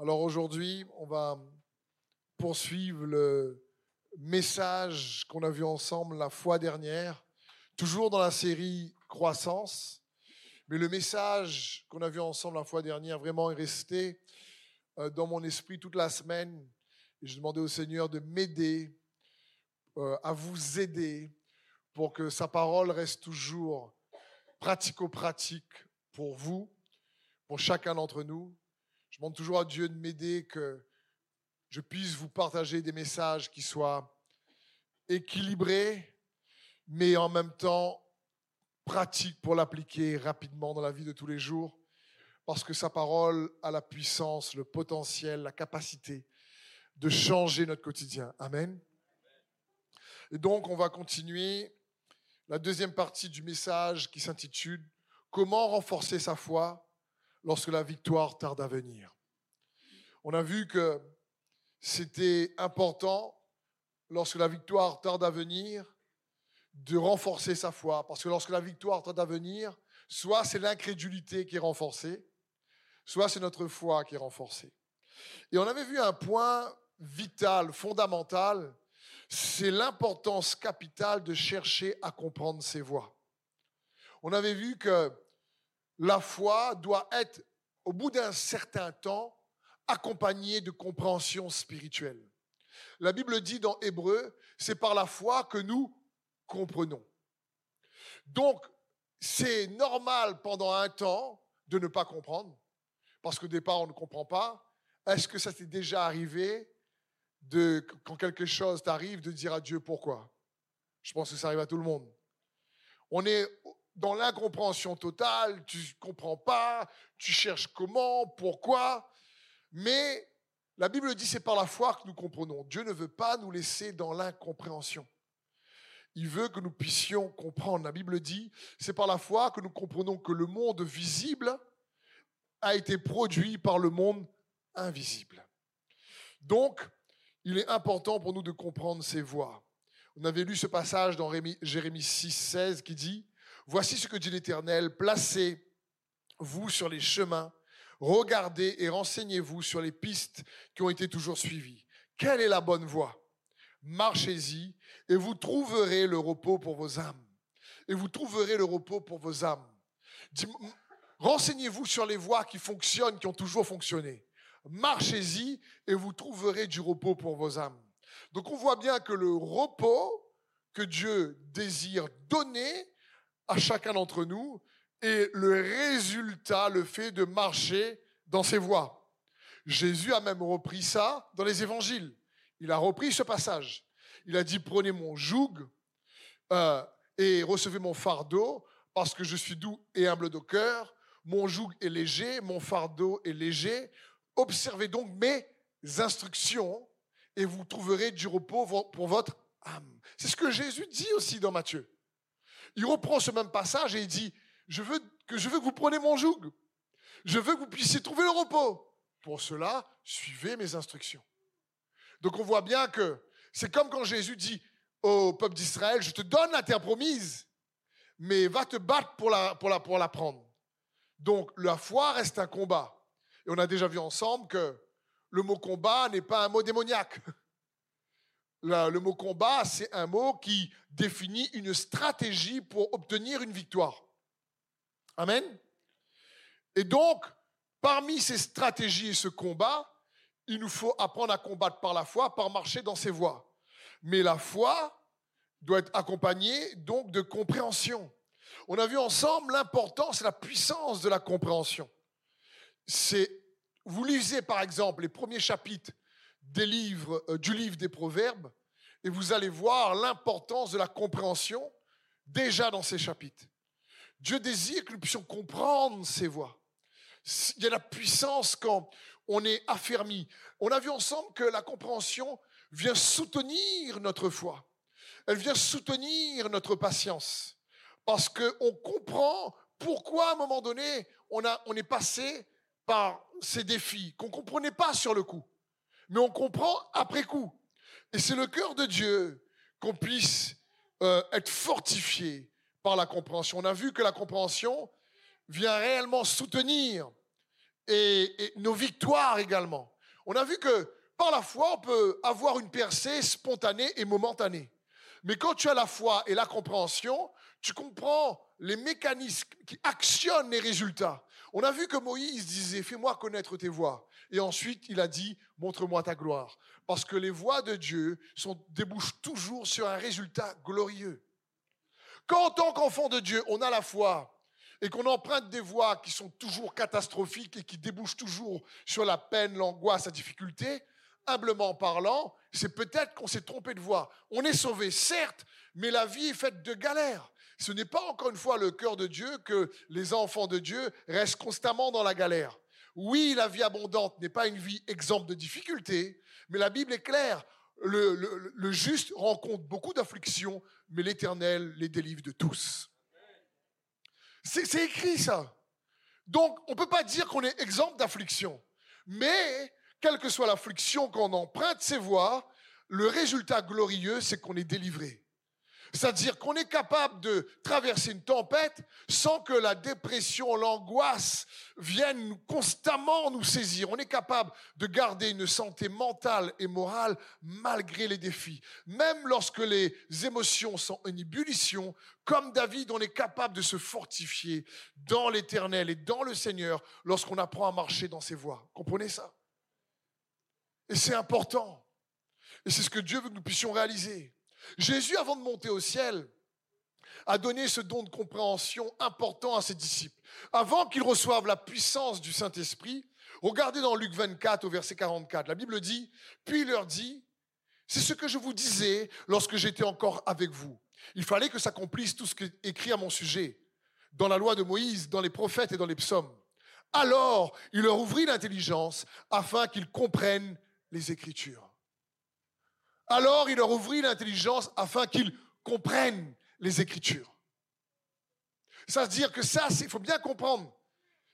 Alors aujourd'hui, on va poursuivre le message qu'on a vu ensemble la fois dernière, toujours dans la série Croissance. Mais le message qu'on a vu ensemble la fois dernière vraiment est resté euh, dans mon esprit toute la semaine. Et je demandais au Seigneur de m'aider, euh, à vous aider pour que sa parole reste toujours pratico-pratique pour vous, pour chacun d'entre nous. Je demande toujours à Dieu de m'aider que je puisse vous partager des messages qui soient équilibrés, mais en même temps pratiques pour l'appliquer rapidement dans la vie de tous les jours, parce que sa parole a la puissance, le potentiel, la capacité de changer notre quotidien. Amen. Et donc, on va continuer la deuxième partie du message qui s'intitule Comment renforcer sa foi lorsque la victoire tarde à venir. On a vu que c'était important, lorsque la victoire tarde à venir, de renforcer sa foi. Parce que lorsque la victoire tarde à venir, soit c'est l'incrédulité qui est renforcée, soit c'est notre foi qui est renforcée. Et on avait vu un point vital, fondamental, c'est l'importance capitale de chercher à comprendre ses voies. On avait vu que la foi doit être, au bout d'un certain temps, accompagnée de compréhension spirituelle. La Bible dit dans Hébreu, c'est par la foi que nous comprenons. Donc, c'est normal pendant un temps de ne pas comprendre, parce qu'au départ, on ne comprend pas. Est-ce que ça t'est déjà arrivé quand quelque chose t'arrive, de dire à Dieu pourquoi? Je pense que ça arrive à tout le monde. On est dans l'incompréhension totale, tu ne comprends pas, tu cherches comment, pourquoi. Mais la Bible dit c'est par la foi que nous comprenons. Dieu ne veut pas nous laisser dans l'incompréhension. Il veut que nous puissions comprendre. La Bible dit c'est par la foi que nous comprenons que le monde visible a été produit par le monde invisible. Donc, il est important pour nous de comprendre ces voies. On avait lu ce passage dans Jérémie 6, 16 qui dit Voici ce que dit l'Éternel, placez-vous sur les chemins, regardez et renseignez-vous sur les pistes qui ont été toujours suivies. Quelle est la bonne voie? Marchez-y et vous trouverez le repos pour vos âmes. Et vous trouverez le repos pour vos âmes. Renseignez-vous sur les voies qui fonctionnent, qui ont toujours fonctionné. Marchez-y et vous trouverez du repos pour vos âmes. Donc on voit bien que le repos que Dieu désire donner à chacun d'entre nous et le résultat, le fait de marcher dans ses voies. Jésus a même repris ça dans les évangiles. Il a repris ce passage. Il a dit, prenez mon joug euh, et recevez mon fardeau, parce que je suis doux et humble de cœur. Mon joug est léger, mon fardeau est léger. Observez donc mes instructions et vous trouverez du repos pour votre âme. C'est ce que Jésus dit aussi dans Matthieu il reprend ce même passage et il dit, je veux que, je veux que vous preniez mon joug. Je veux que vous puissiez trouver le repos. Pour cela, suivez mes instructions. Donc on voit bien que c'est comme quand Jésus dit au peuple d'Israël, je te donne la terre promise, mais va te battre pour la, pour la, pour la prendre. Donc la foi reste un combat. Et on a déjà vu ensemble que le mot combat n'est pas un mot démoniaque. le mot combat, c'est un mot qui définit une stratégie pour obtenir une victoire. Amen. Et donc, parmi ces stratégies et ce combat, il nous faut apprendre à combattre par la foi, par marcher dans ses voies. Mais la foi doit être accompagnée donc de compréhension. On a vu ensemble l'importance et la puissance de la compréhension. C'est, vous lisez par exemple les premiers chapitres euh, du livre des Proverbes, et vous allez voir l'importance de la compréhension déjà dans ces chapitres. Dieu désire que nous puissions comprendre ses voies. Il y a la puissance quand on est affermi. On a vu ensemble que la compréhension vient soutenir notre foi. Elle vient soutenir notre patience. Parce qu'on comprend pourquoi à un moment donné, on, a, on est passé par ces défis qu'on ne comprenait pas sur le coup mais on comprend après coup. Et c'est le cœur de Dieu qu'on puisse euh, être fortifié par la compréhension. On a vu que la compréhension vient réellement soutenir nos victoires également. On a vu que par la foi, on peut avoir une percée spontanée et momentanée. Mais quand tu as la foi et la compréhension, tu comprends les mécanismes qui actionnent les résultats. On a vu que Moïse disait, fais-moi connaître tes voies. Et ensuite, il a dit, montre-moi ta gloire. Parce que les voies de Dieu sont, débouchent toujours sur un résultat glorieux. Quand en tant qu'enfant de Dieu, on a la foi et qu'on emprunte des voies qui sont toujours catastrophiques et qui débouchent toujours sur la peine, l'angoisse, la difficulté, humblement parlant, c'est peut-être qu'on s'est trompé de voie. On est sauvé, certes, mais la vie est faite de galères. Ce n'est pas encore une fois le cœur de Dieu que les enfants de Dieu restent constamment dans la galère. Oui, la vie abondante n'est pas une vie exempte de difficultés, mais la Bible est claire. Le, juste rencontre beaucoup d'afflictions, mais l'Éternel les délivre de tous. C'est écrit ça. Donc, on ne peut pas dire qu'on est exempt d'affliction. Mais, quelle que soit l'affliction qu'on emprunte ses voies, le résultat glorieux, c'est qu'on est délivré. C'est-à-dire qu'on est capable de traverser une tempête sans que la dépression, l'angoisse viennent constamment nous saisir. On est capable de garder une santé mentale et morale malgré les défis. Même lorsque les émotions sont en ébullition, comme David, on est capable de se fortifier dans l'éternel et dans le Seigneur lorsqu'on apprend à marcher dans ses voies. Comprenez ça? Et c'est important. Et c'est ce que Dieu veut que nous puissions réaliser. Jésus, avant de monter au ciel, a donné ce don de compréhension important à ses disciples. Avant qu'ils reçoivent la puissance du Saint-Esprit, regardez dans Luc 24 au verset 44, la Bible dit, puis il leur dit, c'est ce que je vous disais lorsque j'étais encore avec vous. Il fallait que s'accomplisse tout ce qui est écrit à mon sujet, dans la loi de Moïse, dans les prophètes et dans les psaumes. Alors, il leur ouvrit l'intelligence afin qu'ils comprennent les Écritures. Alors il leur ouvrit l'intelligence afin qu'ils comprennent les Écritures. Ça veut dire que ça, il faut bien comprendre.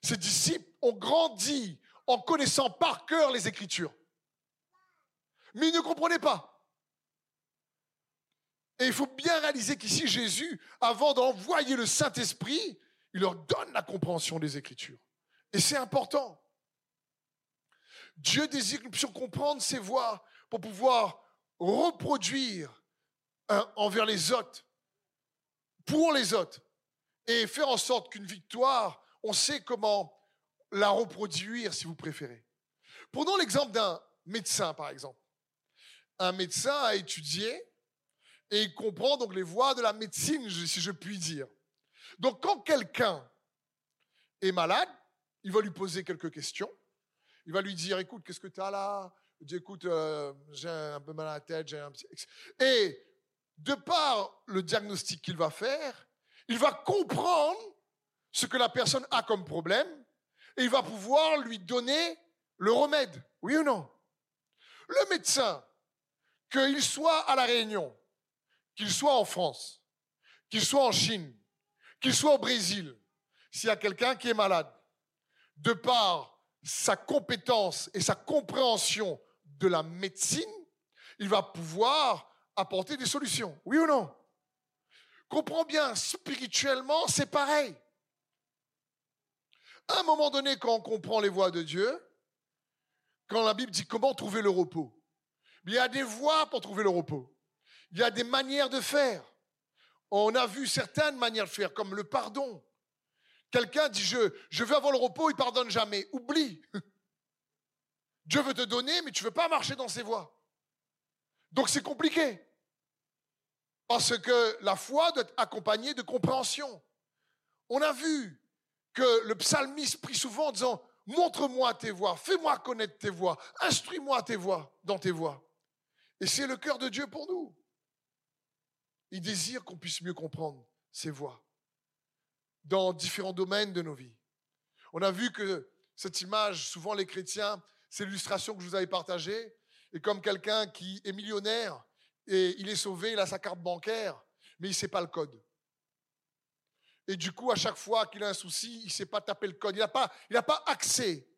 Ces disciples ont grandi en connaissant par cœur les Écritures. Mais ils ne comprenaient pas. Et il faut bien réaliser qu'ici, Jésus, avant d'envoyer le Saint-Esprit, il leur donne la compréhension des Écritures. Et c'est important. Dieu désire que nous puissions comprendre ses voies pour pouvoir reproduire envers les autres, pour les autres, et faire en sorte qu'une victoire, on sait comment la reproduire si vous préférez. Prenons l'exemple d'un médecin, par exemple. Un médecin a étudié et il comprend donc les voies de la médecine, si je puis dire. Donc quand quelqu'un est malade, il va lui poser quelques questions. Il va lui dire, écoute, qu'est-ce que tu as là? Dit euh, j'ai un peu mal à la tête, j'ai un Et de par le diagnostic qu'il va faire, il va comprendre ce que la personne a comme problème et il va pouvoir lui donner le remède. Oui ou non? Le médecin, qu'il soit à La Réunion, qu'il soit en France, qu'il soit en Chine, qu'il soit au Brésil, s'il y a quelqu'un qui est malade, de par sa compétence et sa compréhension de la médecine, il va pouvoir apporter des solutions. Oui ou non? Comprends bien, spirituellement, c'est pareil. À un moment donné, quand on comprend les voies de Dieu, quand la Bible dit comment trouver le repos, il y a des voies pour trouver le repos. Il y a des manières de faire. On a vu certaines manières de faire, comme le pardon. Quelqu'un dit je, je veux avoir le repos, il pardonne jamais. Oublie. Dieu veut te donner, mais tu ne veux pas marcher dans ses voies. Donc c'est compliqué. Parce que la foi doit être accompagnée de compréhension. On a vu que le psalmiste prie souvent en disant Montre-moi tes voies, fais-moi connaître tes voies, instruis-moi tes voies dans tes voies. Et c'est le cœur de Dieu pour nous. Il désire qu'on puisse mieux comprendre ses voies dans différents domaines de nos vies. On a vu que cette image, souvent les chrétiens c'est l'illustration que je vous avais partagée. Et comme quelqu'un qui est millionnaire et il est sauvé, il a sa carte bancaire, mais il ne sait pas le code. Et du coup, à chaque fois qu'il a un souci, il ne sait pas taper le code. Il n'a pas, accès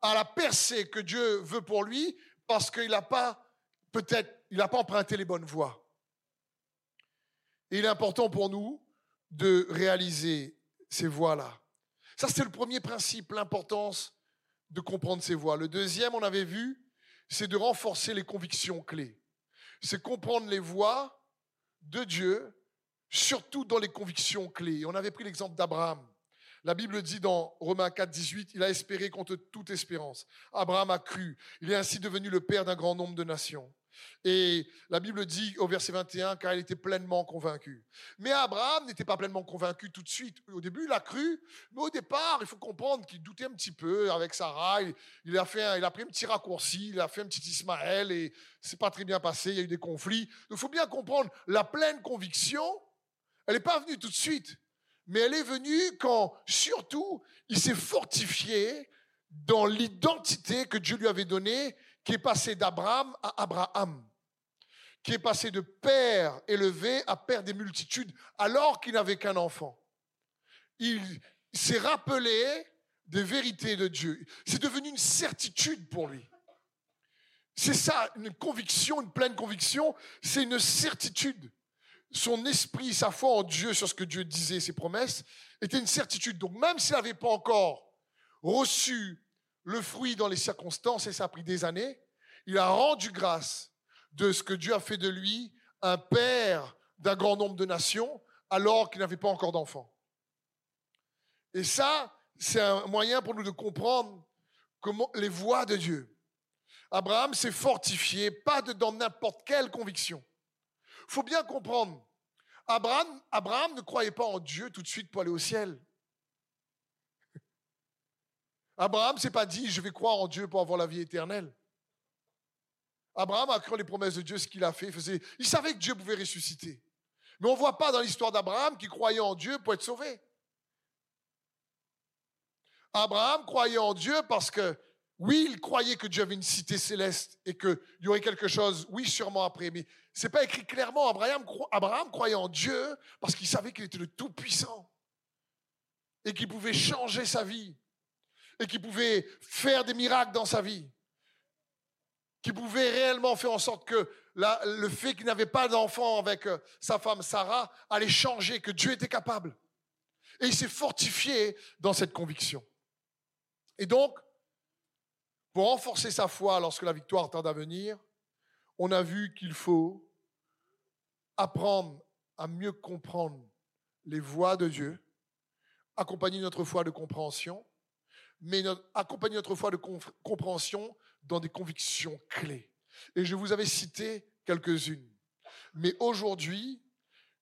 à la percée que Dieu veut pour lui parce qu'il n'a pas, peut-être, il n'a pas emprunté les bonnes voies. Et il est important pour nous de réaliser ces voies-là. Ça, c'est le premier principe, l'importance de comprendre ses voies. Le deuxième, on avait vu, c'est de renforcer les convictions clés. C'est comprendre les voies de Dieu, surtout dans les convictions clés. On avait pris l'exemple d'Abraham. La Bible dit dans Romains 4, 18, il a espéré contre toute espérance. Abraham a cru. Il est ainsi devenu le père d'un grand nombre de nations. Et la Bible dit au verset 21 car il était pleinement convaincu. Mais Abraham n'était pas pleinement convaincu tout de suite. Au début, il a cru, mais au départ, il faut comprendre qu'il doutait un petit peu avec Sarah. Il, a fait il a pris un petit raccourci, il a fait un petit Ismaël et c'est pas très bien passé. Il y a eu des conflits. Il faut bien comprendre la pleine conviction. Elle n'est pas venue tout de suite, mais elle est venue quand, surtout, il s'est fortifié dans l'identité que Dieu lui avait donnée qui est passé d'Abraham à Abraham, qui est passé de père élevé à père des multitudes, alors qu'il n'avait qu'un enfant. Il s'est rappelé des vérités de Dieu. C'est devenu une certitude pour lui. C'est ça, une conviction, une pleine conviction, c'est une certitude. Son esprit, sa foi en Dieu sur ce que Dieu disait, ses promesses, était une certitude. Donc même s'il n'avait pas encore reçu le fruit dans les circonstances, et ça a pris des années, il a rendu grâce de ce que Dieu a fait de lui un père d'un grand nombre de nations, alors qu'il n'avait pas encore d'enfants. Et ça, c'est un moyen pour nous de comprendre les voies de Dieu. Abraham s'est fortifié, pas dans n'importe quelle conviction. Il faut bien comprendre, Abraham ne croyait pas en Dieu tout de suite pour aller au ciel. Abraham s'est pas dit, je vais croire en Dieu pour avoir la vie éternelle. Abraham a cru les promesses de Dieu, ce qu'il a fait. Il, faisait, il savait que Dieu pouvait ressusciter. Mais on ne voit pas dans l'histoire d'Abraham qu'il croyait en Dieu pour être sauvé. Abraham croyait en Dieu parce que, oui, il croyait que Dieu avait une cité céleste et qu'il y aurait quelque chose, oui, sûrement après. Mais ce n'est pas écrit clairement. Abraham, Abraham croyait en Dieu parce qu'il savait qu'il était le Tout-Puissant et qu'il pouvait changer sa vie et qui pouvait faire des miracles dans sa vie, qui pouvait réellement faire en sorte que le fait qu'il n'avait pas d'enfant avec euh, sa femme Sarah allait changer, que Dieu était capable. Et il s'est fortifié dans cette conviction. Et donc, pour renforcer sa foi lorsque la victoire tarde à venir, on a vu qu'il faut apprendre à mieux comprendre les voies de Dieu, accompagner notre foi de compréhension, mais accompagner notre foi de compréhension dans des convictions clés. Et je vous avais cité quelques-unes. Mais aujourd'hui,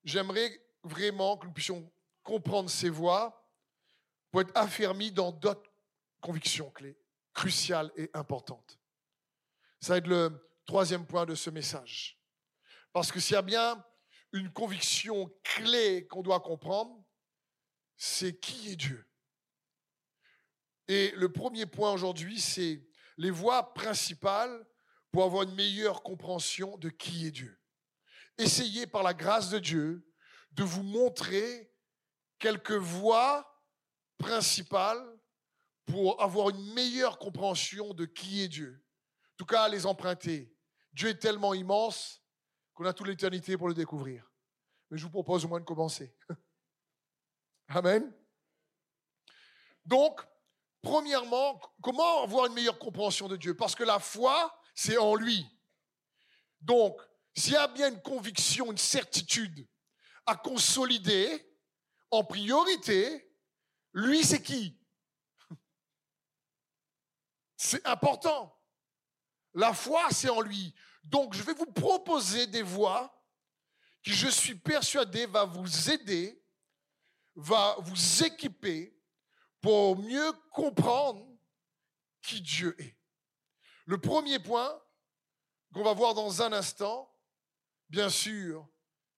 j'aimerais vraiment que nous puissions comprendre ces voies pour être affermis dans d'autres convictions clés, cruciales et importantes. Ça va être le troisième point de ce message. Parce que s'il y a bien une conviction clé qu'on doit comprendre, c'est qui est Dieu. Et le premier point aujourd'hui, c'est les voies principales pour avoir une meilleure compréhension de qui est Dieu. Essayez par la grâce de Dieu de vous montrer quelques voies principales pour avoir une meilleure compréhension de qui est Dieu. En tout cas, les emprunter. Dieu est tellement immense qu'on a toute l'éternité pour le découvrir. Mais je vous propose au moins de commencer. Amen. Donc, Premièrement, comment avoir une meilleure compréhension de Dieu? Parce que la foi, c'est en lui. Donc, s'il y a bien une conviction, une certitude à consolider, en priorité, lui, c'est qui? C'est important. La foi, c'est en lui. Donc, je vais vous proposer des voies qui, je suis persuadé, va vous aider, va vous équiper pour mieux comprendre qui Dieu est. Le premier point qu'on va voir dans un instant, bien sûr,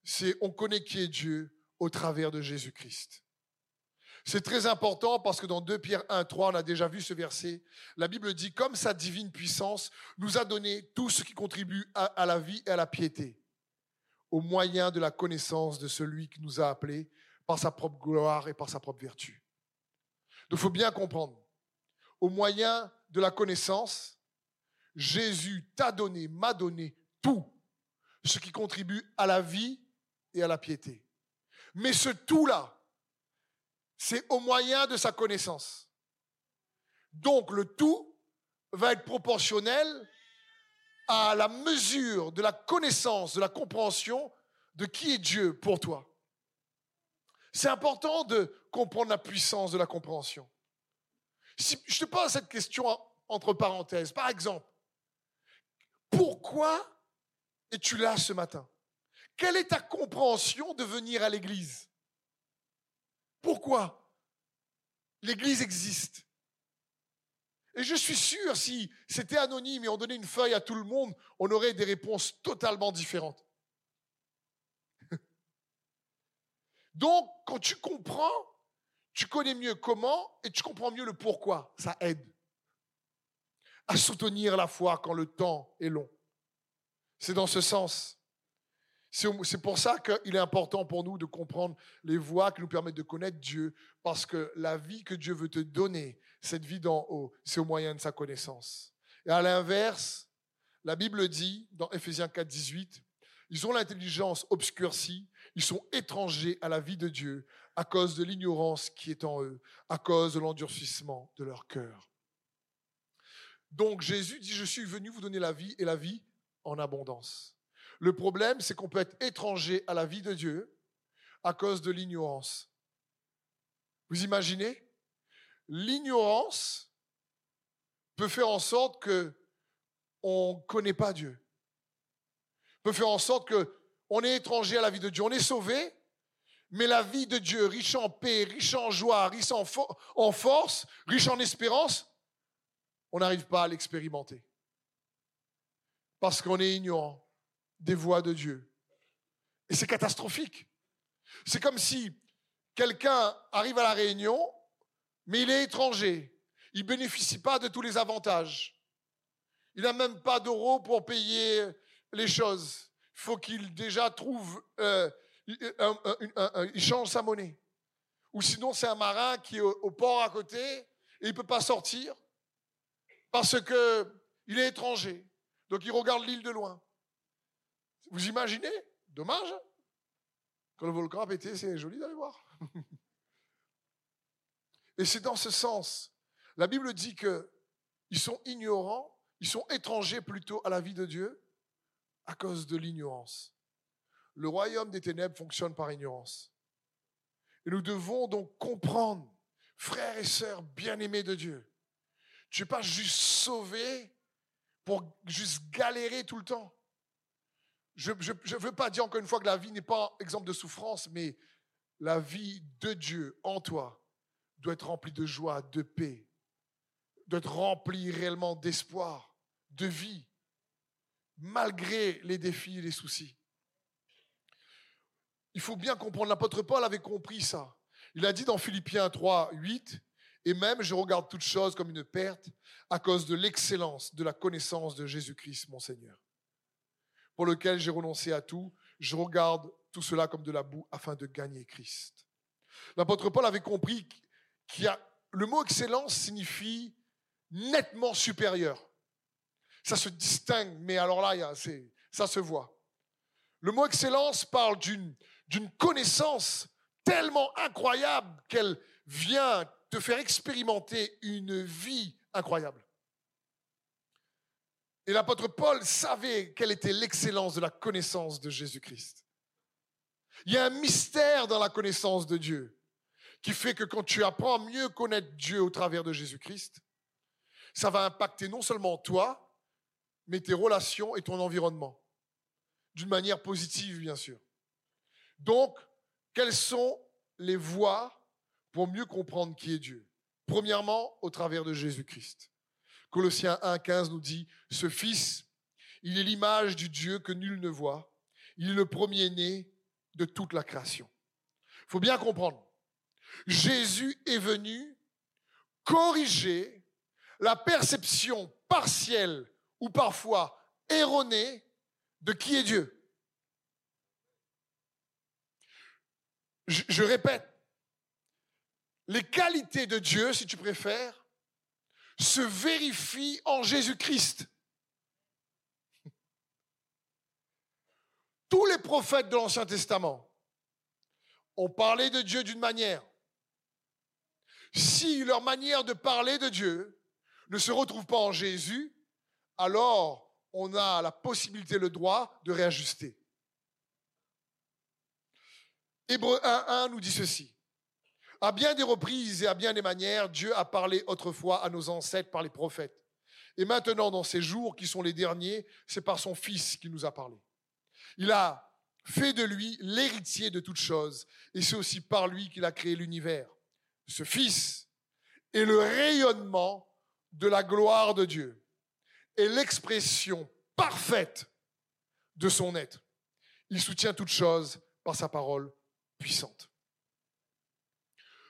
c'est on connaît qui est Dieu au travers de Jésus-Christ. C'est très important parce que dans 2 Pierre 1, 3, on a déjà vu ce verset. La Bible dit, comme sa divine puissance nous a donné tout ce qui contribue à, à la vie et à la piété, au moyen de la connaissance de celui qui nous a appelés par sa propre gloire et par sa propre vertu. Il faut bien comprendre. Au moyen de la connaissance, Jésus t'a donné, m'a donné tout ce qui contribue à la vie et à la piété. Mais ce tout-là, c'est au moyen de sa connaissance. Donc le tout va être proportionnel à la mesure de la connaissance, de la compréhension de qui est Dieu pour toi. C'est important de comprendre la puissance de la compréhension. Si je te pose cette question entre parenthèses, par exemple, pourquoi es-tu là ce matin? Quelle est ta compréhension de venir à l'église? Pourquoi l'église existe? Et je suis sûr, si c'était anonyme et on donnait une feuille à tout le monde, on aurait des réponses totalement différentes. Donc, quand tu comprends, tu connais mieux comment et tu comprends mieux le pourquoi. Ça aide à soutenir la foi quand le temps est long. C'est dans ce sens. C'est pour ça qu'il est important pour nous de comprendre les voies qui nous permettent de connaître Dieu, parce que la vie que Dieu veut te donner, cette vie d'en haut, c'est au moyen de sa connaissance. Et à l'inverse, la Bible dit, dans Ephésiens 4, 18, ils ont l'intelligence obscurcie, ils sont étrangers à la vie de Dieu à cause de l'ignorance qui est en eux, à cause de l'endurcissement de leur cœur. Donc Jésus dit, je suis venu vous donner la vie et la vie en abondance. Le problème, c'est qu'on peut être étranger à la vie de Dieu à cause de l'ignorance. Vous imaginez? L'ignorance peut faire en sorte que on ne connaît pas Dieu. Peut faire en sorte que on est étranger à la vie de Dieu. On est sauvé, mais la vie de Dieu, riche en paix, riche en joie, riche en, force, riche en espérance, on n'arrive pas à l'expérimenter. Parce qu'on est ignorant des voix de Dieu. Et c'est catastrophique. C'est comme si quelqu'un arrive à la réunion, mais il est étranger. Il ne bénéficie pas de tous les avantages. Il n'a même pas d'euros pour payer les choses. Il faut qu'il déjà trouve, euh, il change sa monnaie. Ou sinon, c'est un marin qui est au, port à côté et il ne peut pas sortir parce qu'il est étranger. Donc il regarde l'île de loin. Vous imaginez? Dommage. Quand le volcan a pété, c'est joli d'aller voir. Et c'est dans ce sens. La Bible dit qu'ils sont ignorants, ils sont étrangers plutôt à la vie de Dieu à cause de l'ignorance. Le royaume des ténèbres fonctionne par ignorance. Et nous devons donc comprendre, frères et sœurs bien-aimés de Dieu, tu n'es pas juste sauvé pour juste galérer tout le temps. Je ne veux pas dire encore une fois que la vie n'est pas exemple de souffrance, mais la vie de Dieu en toi doit être remplie de joie, de paix, doit être remplie réellement d'espoir, de vie, malgré les défis et les soucis. Il faut bien comprendre, l'apôtre Paul avait compris ça. Il a dit dans Philippiens 3, 8, et même je regarde toute chose comme une perte à cause de l'excellence de la connaissance de Jésus-Christ, mon Seigneur pour lequel j'ai renoncé à tout, je regarde tout cela comme de la boue afin de gagner Christ. L'apôtre Paul avait compris qu'il y a le mot excellence signifie nettement supérieur. Ça se distingue, mais alors là, ça se voit. Le mot excellence parle d'une, connaissance tellement incroyable qu'elle vient te faire expérimenter une vie incroyable. Et l'apôtre Paul savait quelle était l'excellence de la connaissance de Jésus-Christ. Il y a un mystère dans la connaissance de Dieu qui fait que quand tu apprends à mieux connaître Dieu au travers de Jésus-Christ, ça va impacter non seulement toi, mais tes relations et ton environnement. D'une manière positive, bien sûr. Donc, quelles sont les voies pour mieux comprendre qui est Dieu? Premièrement, au travers de Jésus-Christ. Colossiens 1.15 nous dit, ce Fils, il est l'image du Dieu que nul ne voit. Il est le premier-né de toute la création. Il faut bien comprendre. Jésus est venu corriger la perception partielle ou parfois erronée de qui est Dieu. Je, répète, les qualités de Dieu, si tu préfères, se vérifie en Jésus-Christ. Tous les prophètes de l'Ancien Testament ont parlé de Dieu d'une manière. si leur manière de parler de Dieu ne se retrouve pas en Jésus, alors on a la possibilité, le droit de réajuster. Hébreu 1.1 nous dit ceci. À bien des reprises et à bien des manières, Dieu a parlé autrefois à nos ancêtres par les prophètes. Et maintenant, dans ces jours qui sont les derniers, c'est par son Fils qu'il nous a parlé. Il a fait de lui l'héritier de toutes choses, et c'est aussi par lui qu'il a créé l'univers. Ce Fils est le rayonnement de la gloire de Dieu et l'expression parfaite de son être. Il soutient toutes choses par sa parole puissante.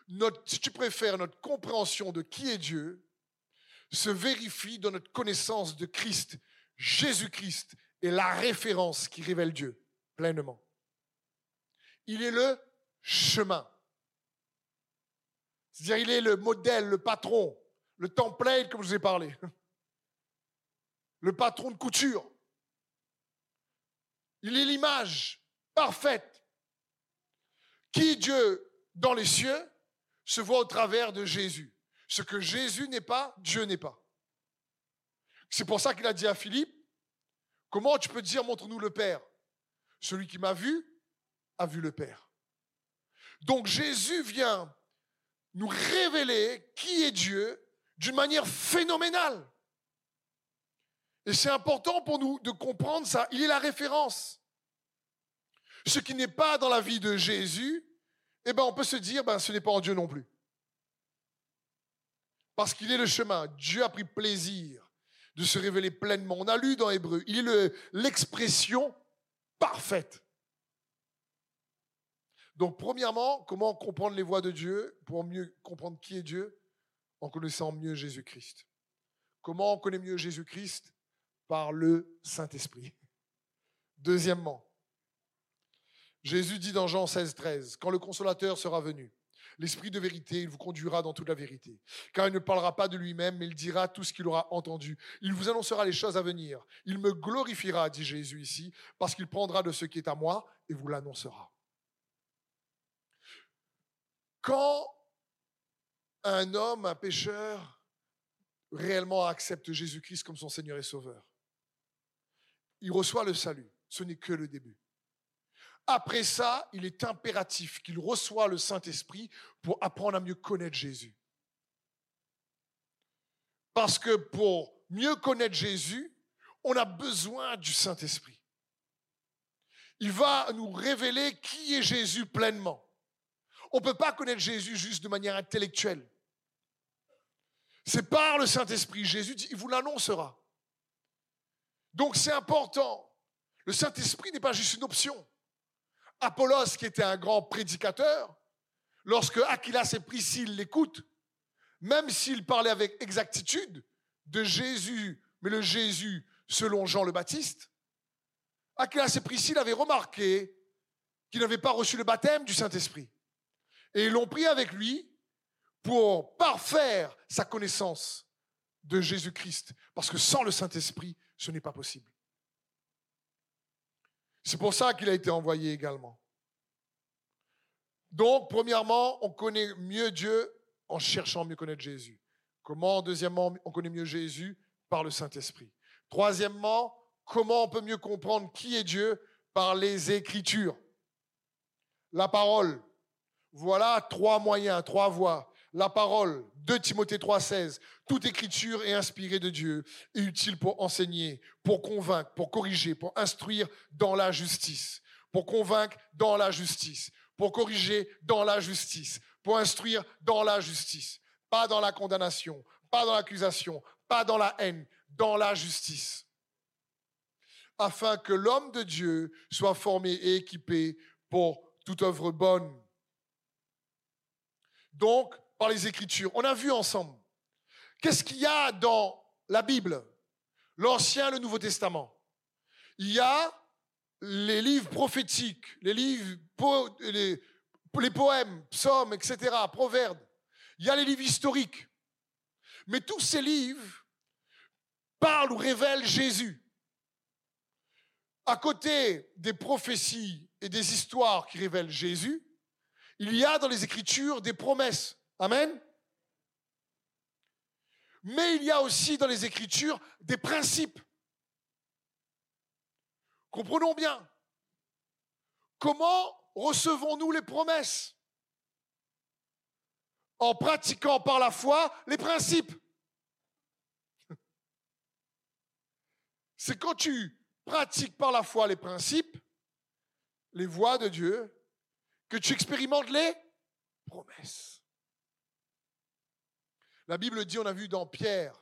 Notre, si tu préfères, notre compréhension de qui est Dieu se vérifie dans notre connaissance de Christ. Jésus-Christ est la référence qui révèle Dieu pleinement. Il est le chemin. C'est-à-dire, il est le modèle, le patron, le template, comme je vous ai parlé. Le patron de couture. Il est l'image parfaite. Qui Dieu dans les cieux se voit au travers de Jésus. Ce que Jésus n'est pas, Dieu n'est pas. C'est pour ça qu'il a dit à Philippe, comment tu peux dire montre-nous le Père? Celui qui m'a vu a vu le Père. Donc Jésus vient nous révéler qui est Dieu d'une manière phénoménale. Et c'est important pour nous de comprendre ça. Il est la référence. Ce qui n'est pas dans la vie de Jésus, eh ben on peut se dire, ben ce n'est pas en Dieu non plus. Parce qu'il est le chemin. Dieu a pris plaisir de se révéler pleinement. On a lu dans Hébreu, il est l'expression parfaite. Donc, premièrement, comment comprendre les voies de Dieu pour mieux comprendre qui est Dieu En connaissant mieux Jésus-Christ? Comment on connaît mieux Jésus-Christ? Par le Saint-Esprit. Deuxièmement, Jésus dit dans Jean 16, 13, quand le consolateur sera venu, l'Esprit de vérité, il vous conduira dans toute la vérité. Car il ne parlera pas de lui-même, mais il dira tout ce qu'il aura entendu. Il vous annoncera les choses à venir. Il me glorifiera, dit Jésus ici, parce qu'il prendra de ce qui est à moi et vous l'annoncera. Quand un homme, un pécheur, réellement accepte Jésus-Christ comme son Seigneur et Sauveur, il reçoit le salut. Ce n'est que le début. Après ça, il est impératif qu'il reçoive le Saint-Esprit pour apprendre à mieux connaître Jésus. Parce que pour mieux connaître Jésus, on a besoin du Saint-Esprit. Il va nous révéler qui est Jésus pleinement. On ne peut pas connaître Jésus juste de manière intellectuelle. C'est par le Saint-Esprit. Jésus il vous l'annoncera. Donc c'est important. Le Saint-Esprit n'est pas juste une option. Apollos, qui était un grand prédicateur, lorsque Aquilas et Priscille l'écoutent, même s'il parlait avec exactitude de Jésus, mais le Jésus selon Jean le Baptiste, Aquilas et Priscille avaient remarqué qu'il n'avait pas reçu le baptême du Saint-Esprit. Et ils l'ont pris avec lui pour parfaire sa connaissance de Jésus-Christ. Parce que sans le Saint-Esprit, ce n'est pas possible. C'est pour ça qu'il a été envoyé également. Donc, premièrement, on connaît mieux Dieu en cherchant à mieux connaître Jésus. Comment, deuxièmement, on connaît mieux Jésus Par le Saint-Esprit. Troisièmement, comment on peut mieux comprendre qui est Dieu Par les Écritures. La parole. Voilà trois moyens, trois voies. La parole, 2 Timothée 3,16. Toute écriture est inspirée de Dieu et utile pour enseigner, pour convaincre, pour corriger, pour instruire dans la justice. Pour convaincre dans la justice. Pour corriger dans la justice. Pour instruire dans la justice. Pas dans la condamnation, pas dans l'accusation, pas dans la haine, dans la justice. Afin que l'homme de Dieu soit formé et équipé pour toute œuvre bonne. Donc, par les Écritures. On a vu ensemble. Qu'est-ce qu'il y a dans la Bible? L'Ancien et le Nouveau Testament. Il y a les livres prophétiques, les livres, les, les poèmes, psaumes, etc., proverbes. Il y a les livres historiques. Mais tous ces livres parlent ou révèlent Jésus. À côté des prophéties et des histoires qui révèlent Jésus, il y a dans les Écritures des promesses. Amen. Mais il y a aussi dans les Écritures des principes. Comprenons bien. Comment recevons-nous les promesses? En pratiquant par la foi les principes. C'est quand tu pratiques par la foi les principes, les voies de Dieu, que tu expérimentes les promesses. La Bible dit, on a vu dans Pierre,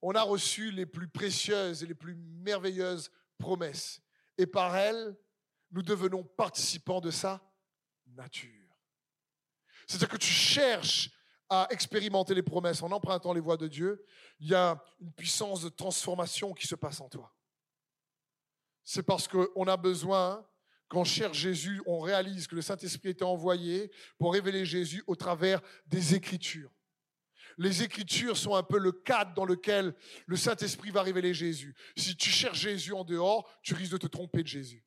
on a reçu les plus précieuses et les plus merveilleuses promesses. Et par elles, nous devenons participants de sa nature. C'est-à-dire que tu cherches à expérimenter les promesses en empruntant les voies de Dieu, il y a une puissance de transformation qui se passe en toi. C'est parce qu'on a besoin, quand on cherche Jésus, on réalise que le Saint-Esprit était envoyé pour révéler Jésus au travers des Écritures. Les Écritures sont un peu le cadre dans lequel le Saint-Esprit va révéler Jésus. Si tu cherches Jésus en dehors, tu risques de te tromper de Jésus.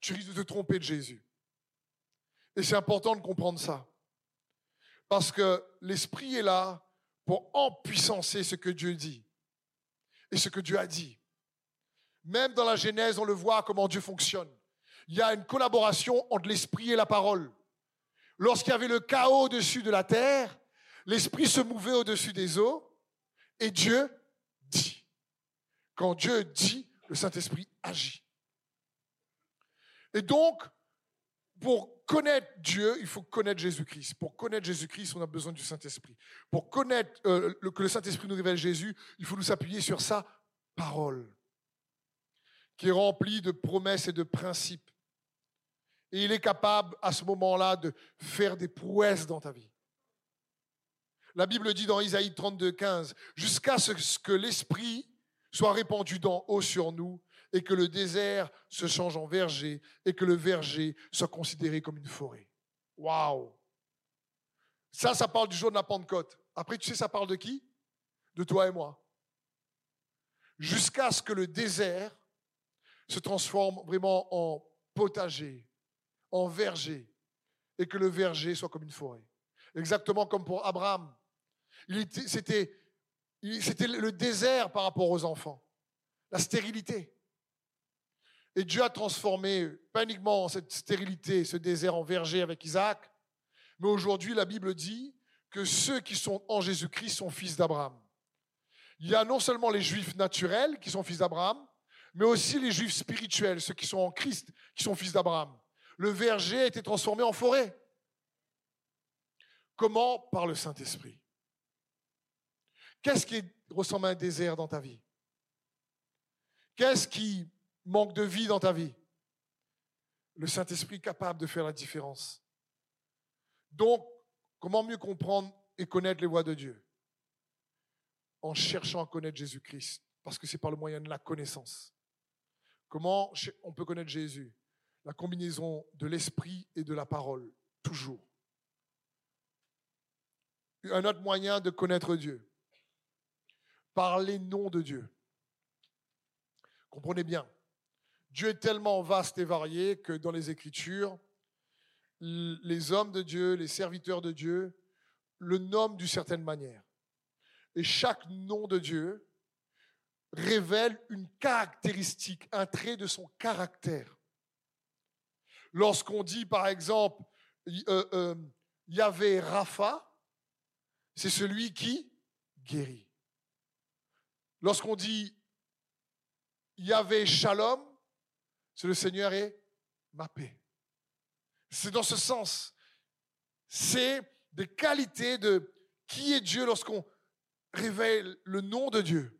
Tu risques de te tromper de Jésus. Et c'est important de comprendre ça. Parce que l'Esprit est là pour empuissancer ce que Dieu dit et ce que Dieu a dit. Même dans la Genèse, on le voit comment Dieu fonctionne. Il y a une collaboration entre l'Esprit et la parole. Lorsqu'il y avait le chaos au-dessus de la terre, l'Esprit se mouvait au-dessus des eaux et Dieu dit. Quand Dieu dit, le Saint-Esprit agit. Et donc, pour connaître Dieu, il faut connaître Jésus-Christ. Pour connaître Jésus-Christ, on a besoin du Saint-Esprit. Pour connaître euh, que le Saint-Esprit nous révèle Jésus, il faut nous appuyer sur sa parole, qui est remplie de promesses et de principes. Et il est capable à ce moment-là de faire des prouesses dans ta vie. La Bible dit dans Isaïe 32, 15, jusqu'à ce que l'Esprit soit répandu d'en haut sur nous et que le désert se change en verger et que le verger soit considéré comme une forêt. Waouh Ça, ça parle du jour de la Pentecôte. Après, tu sais, ça parle de qui? De toi et moi. Jusqu'à ce que le désert se transforme vraiment en potager, en verger, et que le verger soit comme une forêt. Exactement comme pour Abraham. C'était le désert par rapport aux enfants, la stérilité. Et Dieu a transformé pas uniquement cette stérilité, ce désert en verger avec Isaac, mais aujourd'hui la Bible dit que ceux qui sont en Jésus-Christ sont fils d'Abraham. Il y a non seulement les juifs naturels qui sont fils d'Abraham, mais aussi les juifs spirituels, ceux qui sont en Christ, qui sont fils d'Abraham. Le verger a été transformé en forêt. Comment? Par le Saint-Esprit. Qu'est-ce qui ressemble à un désert dans ta vie? Qu'est-ce qui manque de vie dans ta vie? Le Saint-Esprit capable de faire la différence. Donc, comment mieux comprendre et connaître les voies de Dieu? En cherchant à connaître Jésus-Christ, parce que c'est par le moyen de la connaissance. Comment on peut connaître Jésus? La combinaison de l'esprit et de la parole, toujours. Un autre moyen de connaître Dieu, par les noms de Dieu. Comprenez bien, Dieu est tellement vaste et varié que dans les Écritures, les hommes de Dieu, les serviteurs de Dieu, le nomment d'une certaine manière. Et chaque nom de Dieu révèle une caractéristique, un trait de son caractère. Lorsqu'on dit, par exemple, euh, euh, Yahvé Rapha, c'est celui qui guérit. Lorsqu'on dit Yahvé Shalom, c'est le Seigneur est ma paix. C'est dans ce sens. C'est des qualités de qui est Dieu lorsqu'on révèle le nom de Dieu.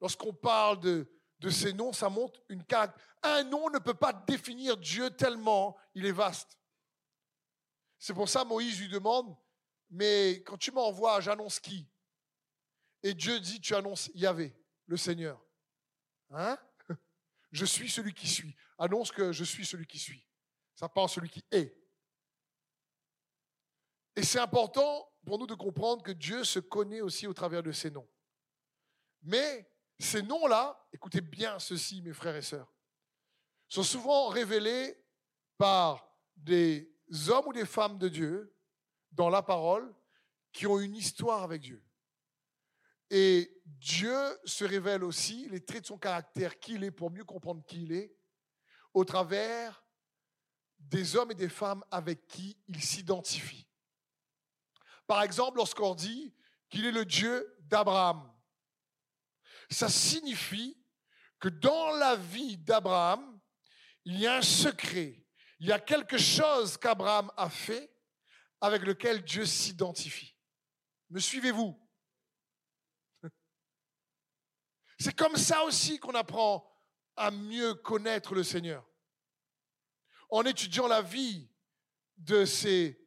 Lorsqu'on parle de, de ces noms, ça montre une carte. Un nom ne peut pas définir Dieu tellement il est vaste. C'est pour ça Moïse lui demande, mais quand tu m'envoies, j'annonce qui? Et Dieu dit, tu annonces Yahvé, le Seigneur. Hein? Je suis celui qui suis. Annonce que je suis celui qui suis. Ça parle celui qui est. Et c'est important pour nous de comprendre que Dieu se connaît aussi au travers de ses noms. Mais ces noms-là, écoutez bien ceci, mes frères et sœurs, sont souvent révélés par des hommes ou des femmes de Dieu dans la parole qui ont une histoire avec Dieu. Et Dieu se révèle aussi les traits de son caractère, qui il est, pour mieux comprendre qui il est, au travers des hommes et des femmes avec qui il s'identifie. Par exemple, lorsqu'on dit qu'il est le Dieu d'Abraham, ça signifie que dans la vie d'Abraham, il y a un secret, il y a quelque chose qu'Abraham a fait avec lequel Dieu s'identifie. Me suivez-vous? C'est comme ça aussi qu'on apprend à mieux connaître le Seigneur. En étudiant la vie de ces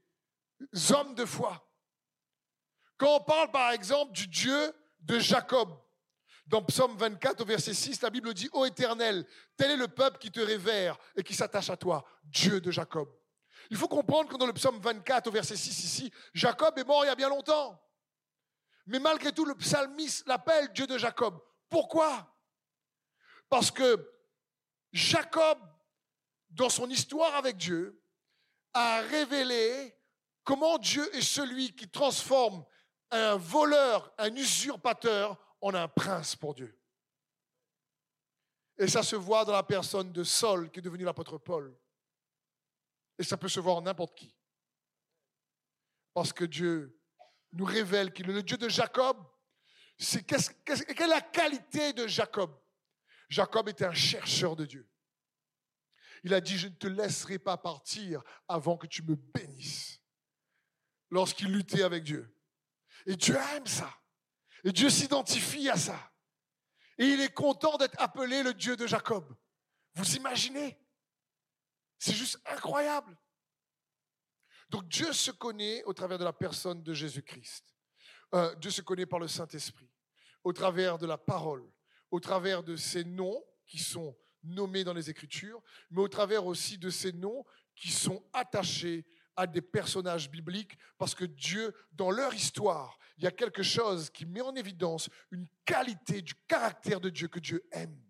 hommes de foi. Quand on parle par exemple du Dieu de Jacob, dans Psaume 24 au verset 6, la Bible dit, Ô Éternel, tel est le peuple qui te révère et qui s'attache à toi, Dieu de Jacob. Il faut comprendre que dans le psaume 24 au verset 6 ici, Jacob est mort il y a bien longtemps. Mais malgré tout, le psalmiste l'appelle Dieu de Jacob. Pourquoi? Parce que Jacob, dans son histoire avec Dieu, a révélé comment Dieu est celui qui transforme un voleur, un usurpateur, en un prince pour Dieu. Et ça se voit dans la personne de Saul, qui est devenu l'apôtre Paul. Et ça peut se voir en n'importe qui. Parce que Dieu nous révèle qu'il est le Dieu de Jacob, c'est quelle est la qualité de Jacob? Jacob était un chercheur de Dieu. Il a dit, je ne te laisserai pas partir avant que tu me bénisses. Lorsqu'il luttait avec Dieu. Et Dieu aime ça. Et Dieu s'identifie à ça. Et il est content d'être appelé le Dieu de Jacob. Vous imaginez? C'est juste incroyable. Donc Dieu se connaît au travers de la personne de Jésus-Christ. Euh, Dieu se connaît par le Saint-Esprit, au travers de la parole, au travers de ces noms qui sont nommés dans les Écritures, mais au travers aussi de ces noms qui sont attachés à des personnages bibliques, parce que Dieu, dans leur histoire, il y a quelque chose qui met en évidence une qualité du caractère de Dieu que Dieu aime.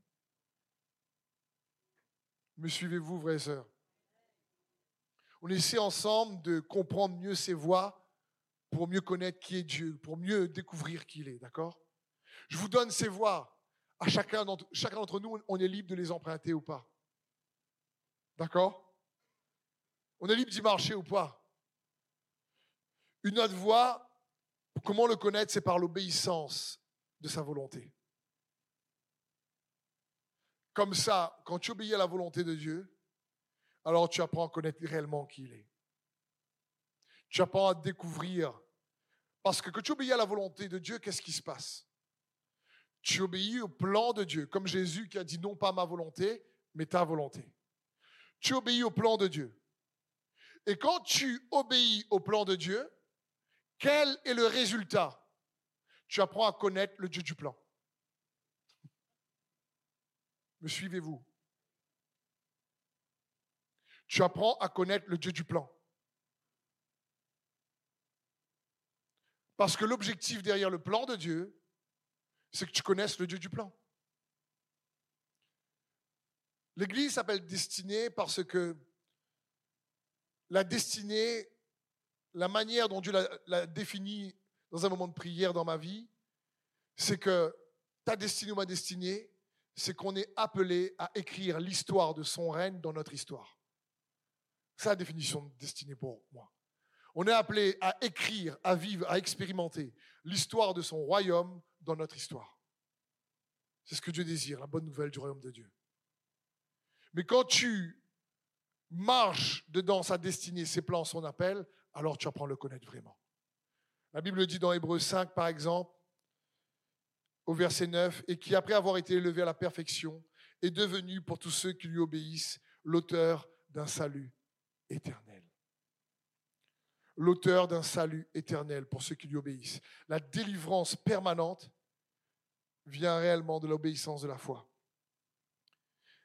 Me suivez-vous, frères et sœurs? On essaie ensemble de comprendre mieux ses voix pour mieux connaître qui est Dieu, pour mieux découvrir qui il est, d'accord? Je vous donne ces voix. À chacun d'entre nous, on est libre de les emprunter ou pas. D'accord? On est libre d'y marcher ou pas? Une autre voie, comment le connaître C'est par l'obéissance de sa volonté. Comme ça, quand tu obéis à la volonté de Dieu, alors tu apprends à connaître réellement qui il est. Tu apprends à découvrir. Parce que quand tu obéis à la volonté de Dieu, qu'est-ce qui se passe? Tu obéis au plan de Dieu, comme Jésus qui a dit non pas ma volonté, mais ta volonté. Tu obéis au plan de Dieu. Et quand tu obéis au plan de Dieu, quel est le résultat? Tu apprends à connaître le Dieu du plan. Me suivez-vous? Tu apprends à connaître le Dieu du plan. Parce que l'objectif derrière le plan de Dieu, c'est que tu connaisses le Dieu du plan. L'Église s'appelle destinée parce que la destinée, la manière dont Dieu l'a définie dans un moment de prière dans ma vie, c'est que ta destinée ou ma destinée, c'est qu'on est appelé à écrire l'histoire de son règne dans notre histoire. C'est la définition de destinée pour moi. On est appelé à écrire, à vivre, à expérimenter l'histoire de son royaume dans notre histoire. C'est ce que Dieu désire, la bonne nouvelle du royaume de Dieu. Mais quand tu marches dedans sa destinée, ses plans, son appel, alors tu apprends à le connaître vraiment. La Bible dit dans Hébreu 5, par exemple, au verset 9, et qui, après avoir été élevé à la perfection, est devenu, pour tous ceux qui lui obéissent, l'auteur d'un salut éternel l'auteur d'un salut éternel pour ceux qui lui obéissent. La délivrance permanente vient réellement de l'obéissance de la foi.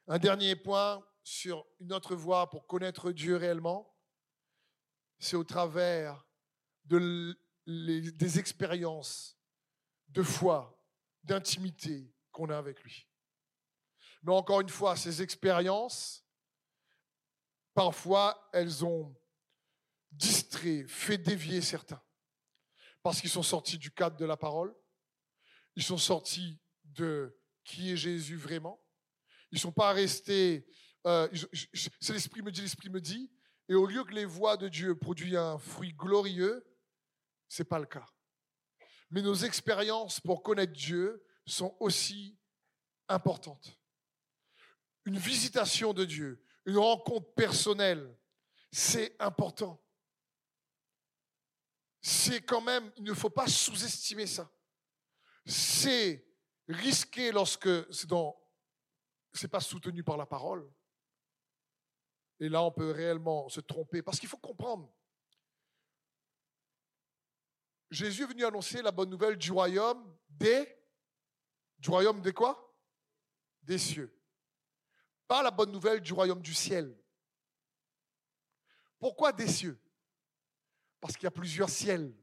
Un dernier point sur une autre voie pour connaître Dieu réellement, c'est au travers de des expériences de foi, d'intimité qu'on a avec lui. Mais encore une fois, ces expériences, parfois, elles ont distrait, fait dévier certains. Parce qu'ils sont sortis du cadre de la parole. Ils sont sortis de qui est Jésus vraiment. Ils ne sont pas restés. Euh, c'est l'esprit me dit, l'esprit me dit. Et au lieu que les voix de Dieu produisent un fruit glorieux, ce n'est pas le cas. Mais nos expériences pour connaître Dieu sont aussi importantes. Une visitation de Dieu, une rencontre personnelle, c'est important. C'est quand même, il ne faut pas sous-estimer ça. C'est risqué lorsque c'est dans, c'est pas soutenu par la parole. Et là, on peut réellement se tromper. Parce qu'il faut comprendre. Jésus est venu annoncer la bonne nouvelle du royaume des. Du royaume des quoi? Des cieux. Pas la bonne nouvelle du royaume du ciel. Pourquoi des cieux? Parce qu'il y a plusieurs ciels.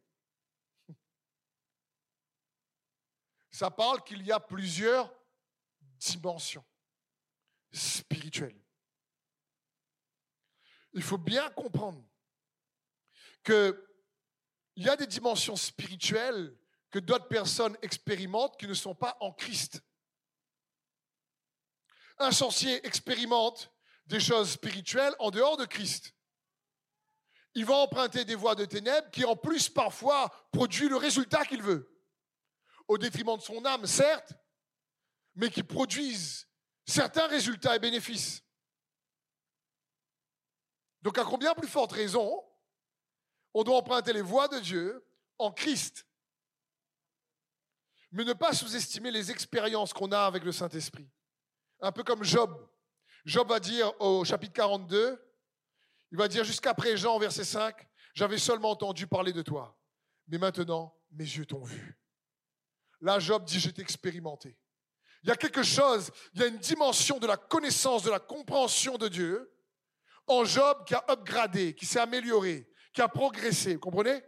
Ça parle qu'il y a plusieurs dimensions spirituelles. Il faut bien comprendre qu'il y a des dimensions spirituelles que d'autres personnes expérimentent qui ne sont pas en Christ. Un sorcier expérimente des choses spirituelles en dehors de Christ. Il va emprunter des voies de ténèbres qui en plus parfois produisent le résultat qu'il veut. Au détriment de son âme, certes, mais qui produisent certains résultats et bénéfices. Donc à combien plus forte raison, on doit emprunter les voies de Dieu en Christ. Mais ne pas sous-estimer les expériences qu'on a avec le Saint-Esprit? Un peu comme Job. Job va dire au chapitre 42, il va dire jusqu'après Jean, verset 5, j'avais seulement entendu parler de toi, mais maintenant mes yeux t'ont vu. Là, Job dit, j'étais expérimenté. Il y a quelque chose, il y a une dimension de la connaissance, de la compréhension de Dieu en Job qui a upgradé, qui s'est amélioré, qui a progressé. Vous comprenez?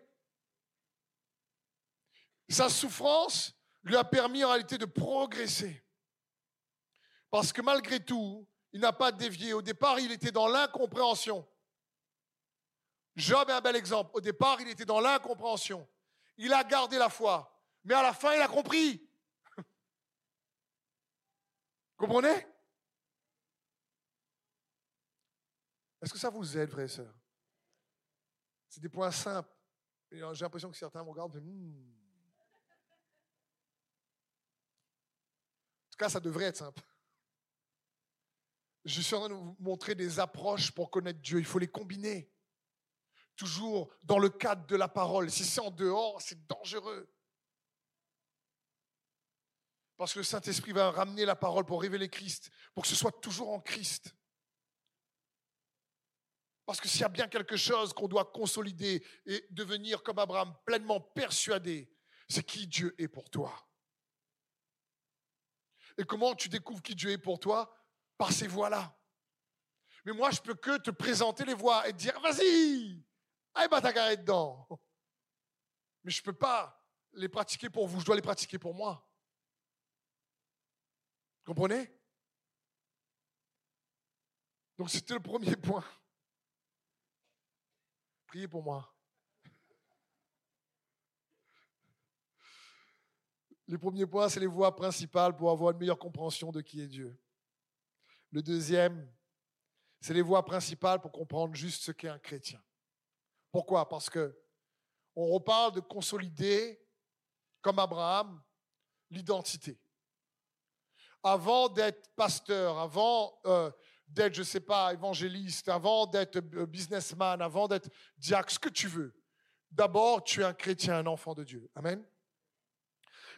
Sa souffrance lui a permis en réalité de progresser. Parce que malgré tout, il n'a pas dévié. Au départ, il était dans l'incompréhension. Job est un bel exemple. Au départ, il était dans l'incompréhension. Il a gardé la foi. Mais à la fin, il a compris. Comprenez? Est-ce que ça vous aide, frères et sœurs C'est des points simples. J'ai l'impression que certains me regardent. Hmm. En tout cas, ça devrait être simple. Je suis en train de vous montrer des approches pour connaître Dieu. Il faut les combiner. Toujours dans le cadre de la parole. Si c'est en dehors, c'est dangereux. Parce que le Saint-Esprit va ramener la parole pour révéler Christ, pour que ce soit toujours en Christ. Parce que s'il y a bien quelque chose qu'on doit consolider et devenir comme Abraham pleinement persuadé, c'est qui Dieu est pour toi. Et comment tu découvres qui Dieu est pour toi? Par ces voies-là. Mais moi, je peux que te présenter les voies et te dire, vas-y, allez, bah, ta dedans. Mais je ne peux pas les pratiquer pour vous, je dois les pratiquer pour moi. Comprenez? Donc c'était le premier point. Priez pour moi. Le premier point, c'est les voies principales pour avoir une meilleure compréhension de qui est Dieu. Le deuxième, c'est les voies principales pour comprendre juste ce qu'est un chrétien. Pourquoi? Parce que on reparle de consolider, comme Abraham, l'identité. Avant d'être pasteur, avant euh, d'être, je sais pas, évangéliste, avant d'être euh, businessman, avant d'être diacre, ce que tu veux. D'abord, tu es un chrétien, un enfant de Dieu. Amen.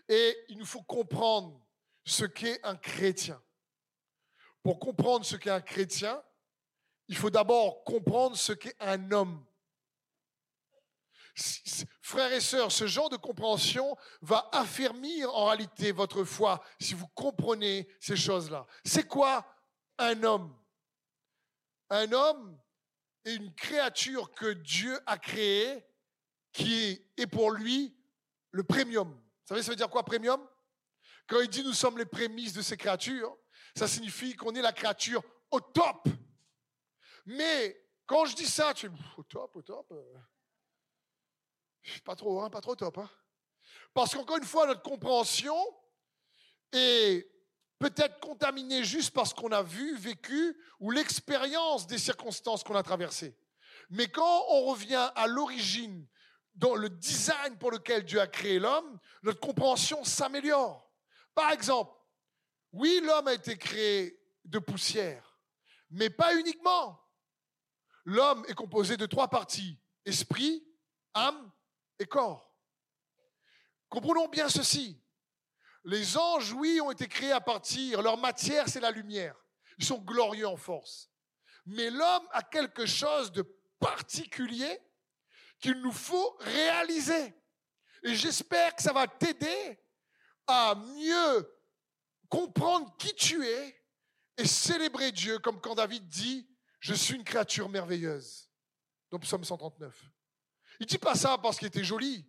Et il nous faut comprendre ce qu'est un chrétien. Pour comprendre ce qu'est un chrétien, il faut d'abord comprendre ce qu'est un homme. Frères et sœurs, ce genre de compréhension va affermir en réalité votre foi si vous comprenez ces choses-là. C'est quoi un homme Un homme est une créature que Dieu a créée qui est pour lui le premium. Vous savez, ça veut dire quoi premium? Quand il dit nous sommes les prémices de ces créatures, ça signifie qu'on est la créature au top. Mais quand je dis ça, tu es au top, au top. Euh. Pas trop, hein, pas trop top. Hein. Parce qu'encore une fois, notre compréhension est peut-être contaminée juste parce qu'on a vu, vécu, ou l'expérience des circonstances qu'on a traversées. Mais quand on revient à l'origine, dans le design pour lequel Dieu a créé l'homme, notre compréhension s'améliore. Par exemple, oui, l'homme a été créé de poussière, mais pas uniquement. L'homme est composé de trois parties, esprit, âme et corps. Comprenons bien ceci. Les anges, oui, ont été créés à partir, leur matière, c'est la lumière. Ils sont glorieux en force. Mais l'homme a quelque chose de particulier qu'il nous faut réaliser. Et j'espère que ça va t'aider à mieux comprendre qui tu es et célébrer Dieu comme quand David dit, je suis une créature merveilleuse. Dans Psaume 139. Il dit pas ça parce qu'il était joli.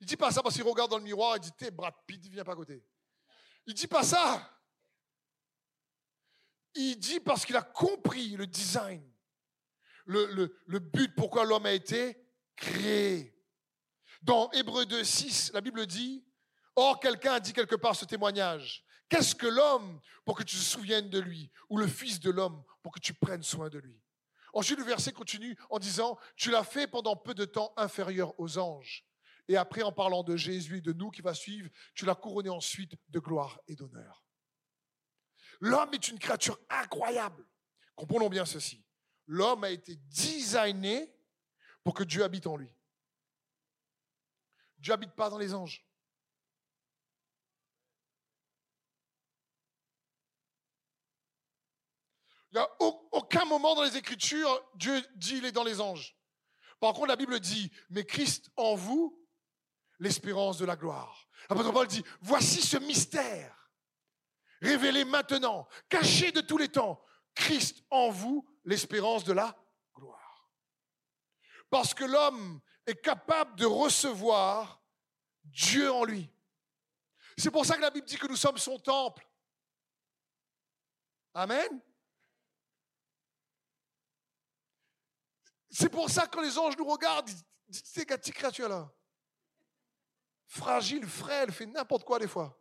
Il dit pas ça parce qu'il regarde dans le miroir et dit, t'es Brad Pitt, viens pas à côté. Il dit pas ça. Il dit parce qu'il a compris le design, le, le but pourquoi l'homme a été créé. Dans Hébreu 2, 6, la Bible dit, Or, quelqu'un a dit quelque part ce témoignage. Qu'est-ce que l'homme pour que tu te souviennes de lui Ou le Fils de l'homme pour que tu prennes soin de lui? Ensuite, le verset continue en disant, tu l'as fait pendant peu de temps inférieur aux anges. Et après, en parlant de Jésus et de nous qui va suivre, tu l'as couronné ensuite de gloire et d'honneur. L'homme est une créature incroyable. Comprenons bien ceci. L'homme a été designé pour que Dieu habite en lui. Dieu habite pas dans les anges. Il n'y a aucun moment dans les Écritures, Dieu dit il est dans les anges. Par contre, la Bible dit, mais Christ en vous, l'espérance de la gloire. L'apôtre Paul dit, voici ce mystère, révélé maintenant, caché de tous les temps. Christ en vous, l'espérance de la gloire. Parce que l'homme est capable de recevoir Dieu en lui. C'est pour ça que la Bible dit que nous sommes son temple. Amen. C'est pour ça que quand les anges nous regardent, ils disent, c'est créature là. Fragile, frêle, fait n'importe quoi des fois.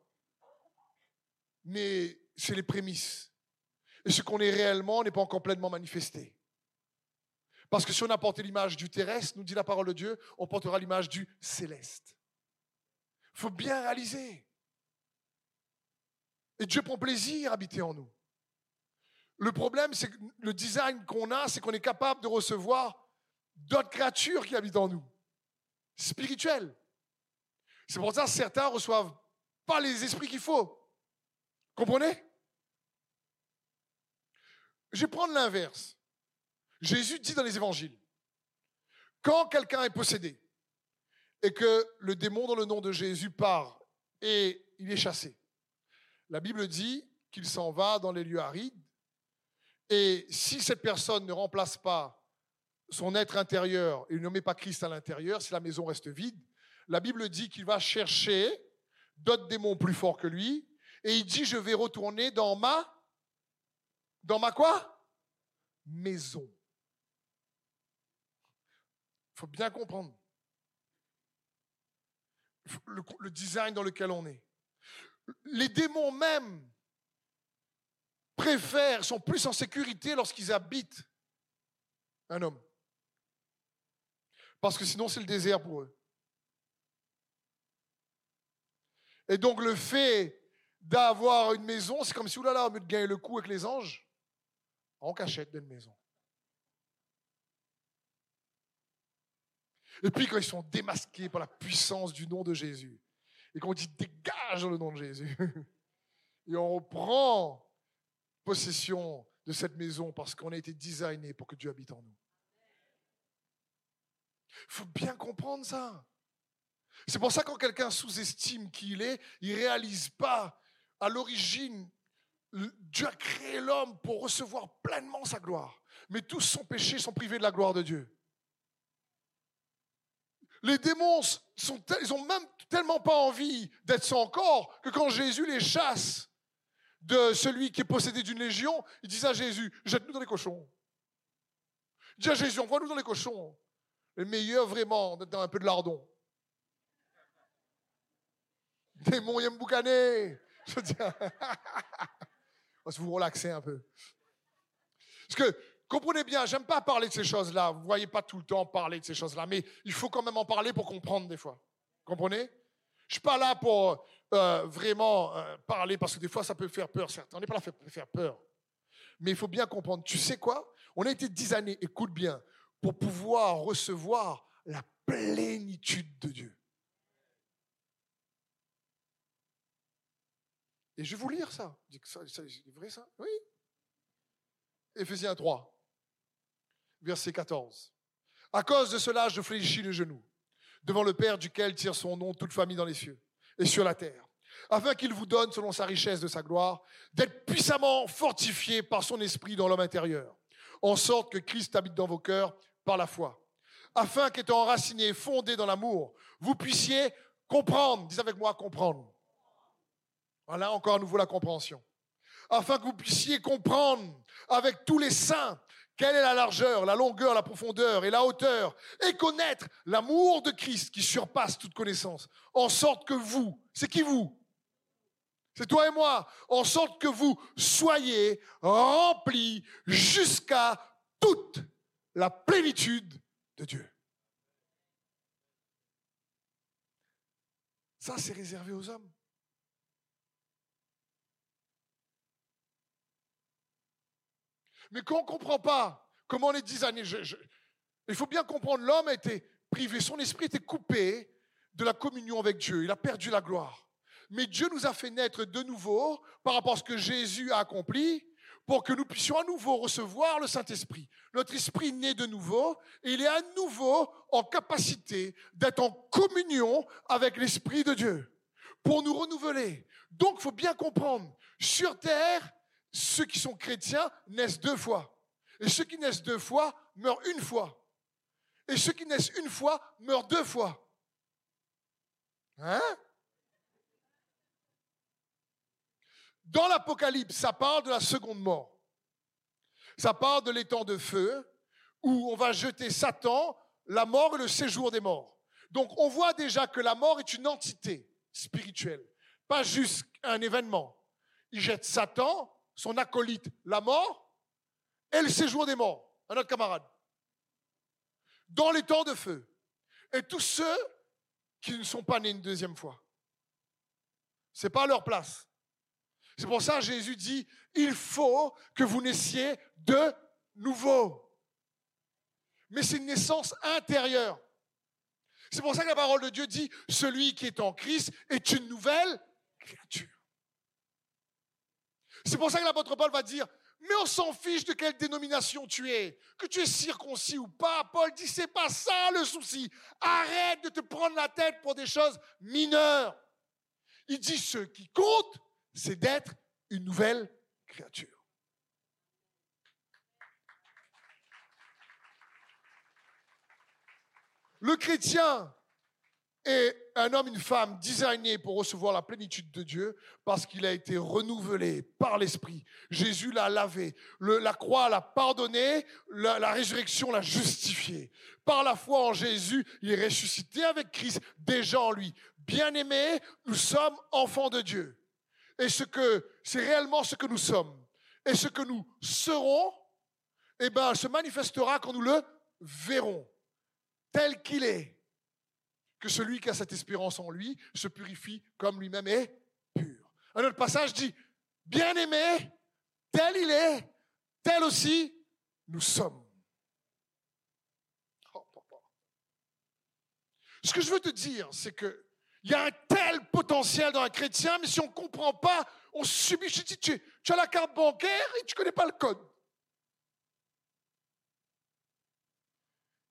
Mais c'est les prémices. Et ce qu'on est réellement n'est pas encore pleinement manifesté. Parce que si on a porté l'image du terrestre, nous dit la parole de Dieu, on portera l'image du céleste. Il faut bien réaliser. Et Dieu prend plaisir à habiter en nous. Le problème, c'est que le design qu'on a, c'est qu'on est capable de recevoir d'autres créatures qui habitent en nous, spirituelles. C'est pour ça que certains reçoivent pas les esprits qu'il faut. Comprenez? Je vais prendre l'inverse. Jésus dit dans les évangiles, quand quelqu'un est possédé et que le démon dans le nom de Jésus part et il est chassé, la Bible dit qu'il s'en va dans les lieux arides et si cette personne ne remplace pas son être intérieur et ne met pas Christ à l'intérieur, si la maison reste vide, la Bible dit qu'il va chercher d'autres démons plus forts que lui et il dit je vais retourner dans ma dans ma quoi? Maison. Il faut bien comprendre le, le design dans lequel on est. Les démons même préfèrent, sont plus en sécurité lorsqu'ils habitent un homme. Parce que sinon, c'est le désert pour eux. Et donc, le fait d'avoir une maison, c'est comme si, oulala, lieu de gagner le coup avec les anges, on cachette d'une maison. Et puis, quand ils sont démasqués par la puissance du nom de Jésus, et qu'on dit dégage le nom de Jésus, et on reprend possession de cette maison parce qu'on a été designé pour que Dieu habite en nous. Il faut bien comprendre ça. C'est pour ça que quand quelqu'un sous-estime qui il est, il ne réalise pas à l'origine, Dieu a créé l'homme pour recevoir pleinement sa gloire. Mais tous sont péchés, sont privés de la gloire de Dieu. Les démons, sont, ils ont même tellement pas envie d'être sans corps que quand Jésus les chasse, de celui qui est possédé d'une légion, il dit à Jésus, jette-nous dans les cochons. Dit à Jésus, envoie-nous dans les cochons. Le meilleur vraiment, dans un peu de lardon. Des moyens boucanés. Je veux dire. On se vous relaxer un peu. Parce que, comprenez bien, j'aime pas parler de ces choses-là. Vous voyez pas tout le temps parler de ces choses-là, mais il faut quand même en parler pour comprendre des fois. Comprenez? Je suis pas là pour euh, vraiment euh, parler parce que des fois ça peut faire peur. Certains, on n'est pas là pour faire peur. Mais il faut bien comprendre. Tu sais quoi? On a été dix années, écoute bien, pour pouvoir recevoir la plénitude de Dieu. Et je vais vous lire ça. C'est vrai ça? Oui. Éphésiens 3, verset 14. À cause de cela, je fléchis le genou devant le Père duquel tire son nom toute famille dans les cieux et sur la terre, afin qu'il vous donne, selon sa richesse de sa gloire, d'être puissamment fortifié par son esprit dans l'homme intérieur, en sorte que Christ habite dans vos cœurs par la foi, afin qu'étant enraciné, fondé dans l'amour, vous puissiez comprendre, dis avec moi comprendre. Voilà encore à nouveau la compréhension. Afin que vous puissiez comprendre avec tous les saints quelle est la largeur, la longueur, la profondeur et la hauteur, et connaître l'amour de Christ qui surpasse toute connaissance, en sorte que vous, c'est qui vous? C'est toi et moi, en sorte que vous soyez remplis jusqu'à toute la plénitude de Dieu. Ça, c'est réservé aux hommes. Mais quand on ne comprend pas comment les dix années, il faut bien comprendre, l'homme a été privé, son esprit était coupé de la communion avec Dieu, il a perdu la gloire. Mais Dieu nous a fait naître de nouveau par rapport à ce que Jésus a accompli pour que nous puissions à nouveau recevoir le Saint-Esprit. Notre esprit naît de nouveau et il est à nouveau en capacité d'être en communion avec l'Esprit de Dieu pour nous renouveler. Donc, il faut bien comprendre, sur terre, ceux qui sont chrétiens naissent deux fois. Et ceux qui naissent deux fois meurent une fois. Et ceux qui naissent une fois meurent deux fois. Hein? Dans l'Apocalypse, ça parle de la seconde mort. Ça parle de l'étang de feu où on va jeter Satan, la mort et le séjour des morts. Donc on voit déjà que la mort est une entité spirituelle, pas juste un événement. Il jette Satan, son acolyte, la mort, et le séjour des morts, un autre camarade, dans les temps de feu. Et tous ceux qui ne sont pas nés une deuxième fois. Ce n'est pas leur place. C'est pour ça que Jésus dit, il faut que vous naissiez de nouveau. Mais c'est une naissance intérieure. C'est pour ça que la parole de Dieu dit, celui qui est en Christ est une nouvelle créature. C'est pour ça que l'apôtre Paul va dire, mais on s'en fiche de quelle dénomination tu es, que tu es circoncis ou pas. Paul dit, c'est pas ça le souci. Arrête de te prendre la tête pour des choses mineures. Il dit, ce qui compte, c'est d'être une nouvelle créature. Le chrétien est un homme, une femme designé pour recevoir la plénitude de Dieu parce qu'il a été renouvelé par l'Esprit. Jésus l'a lavé, la croix l'a pardonné, la, la résurrection l'a justifié. Par la foi en Jésus, il est ressuscité avec Christ, déjà en lui. Bien-aimés, nous sommes enfants de Dieu. Et ce que c'est réellement ce que nous sommes. Et ce que nous serons, eh ben, se manifestera quand nous le verrons tel qu'il est que celui qui a cette espérance en lui se purifie comme lui-même est pur. Un autre passage dit, bien-aimé, tel il est, tel aussi nous sommes. Oh, Ce que je veux te dire, c'est que il y a un tel potentiel dans un chrétien, mais si on ne comprend pas, on subit. Tu as la carte bancaire et tu ne connais pas le code.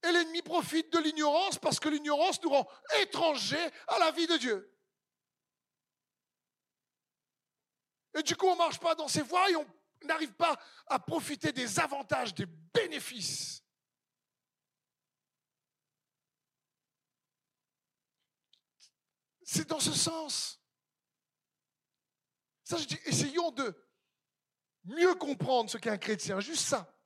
Et l'ennemi profite de l'ignorance parce que l'ignorance nous rend étrangers à la vie de Dieu. Et du coup, on ne marche pas dans ses voies et on n'arrive pas à profiter des avantages, des bénéfices. C'est dans ce sens. Ça, je dis, essayons de mieux comprendre ce qu'est un chrétien, juste ça.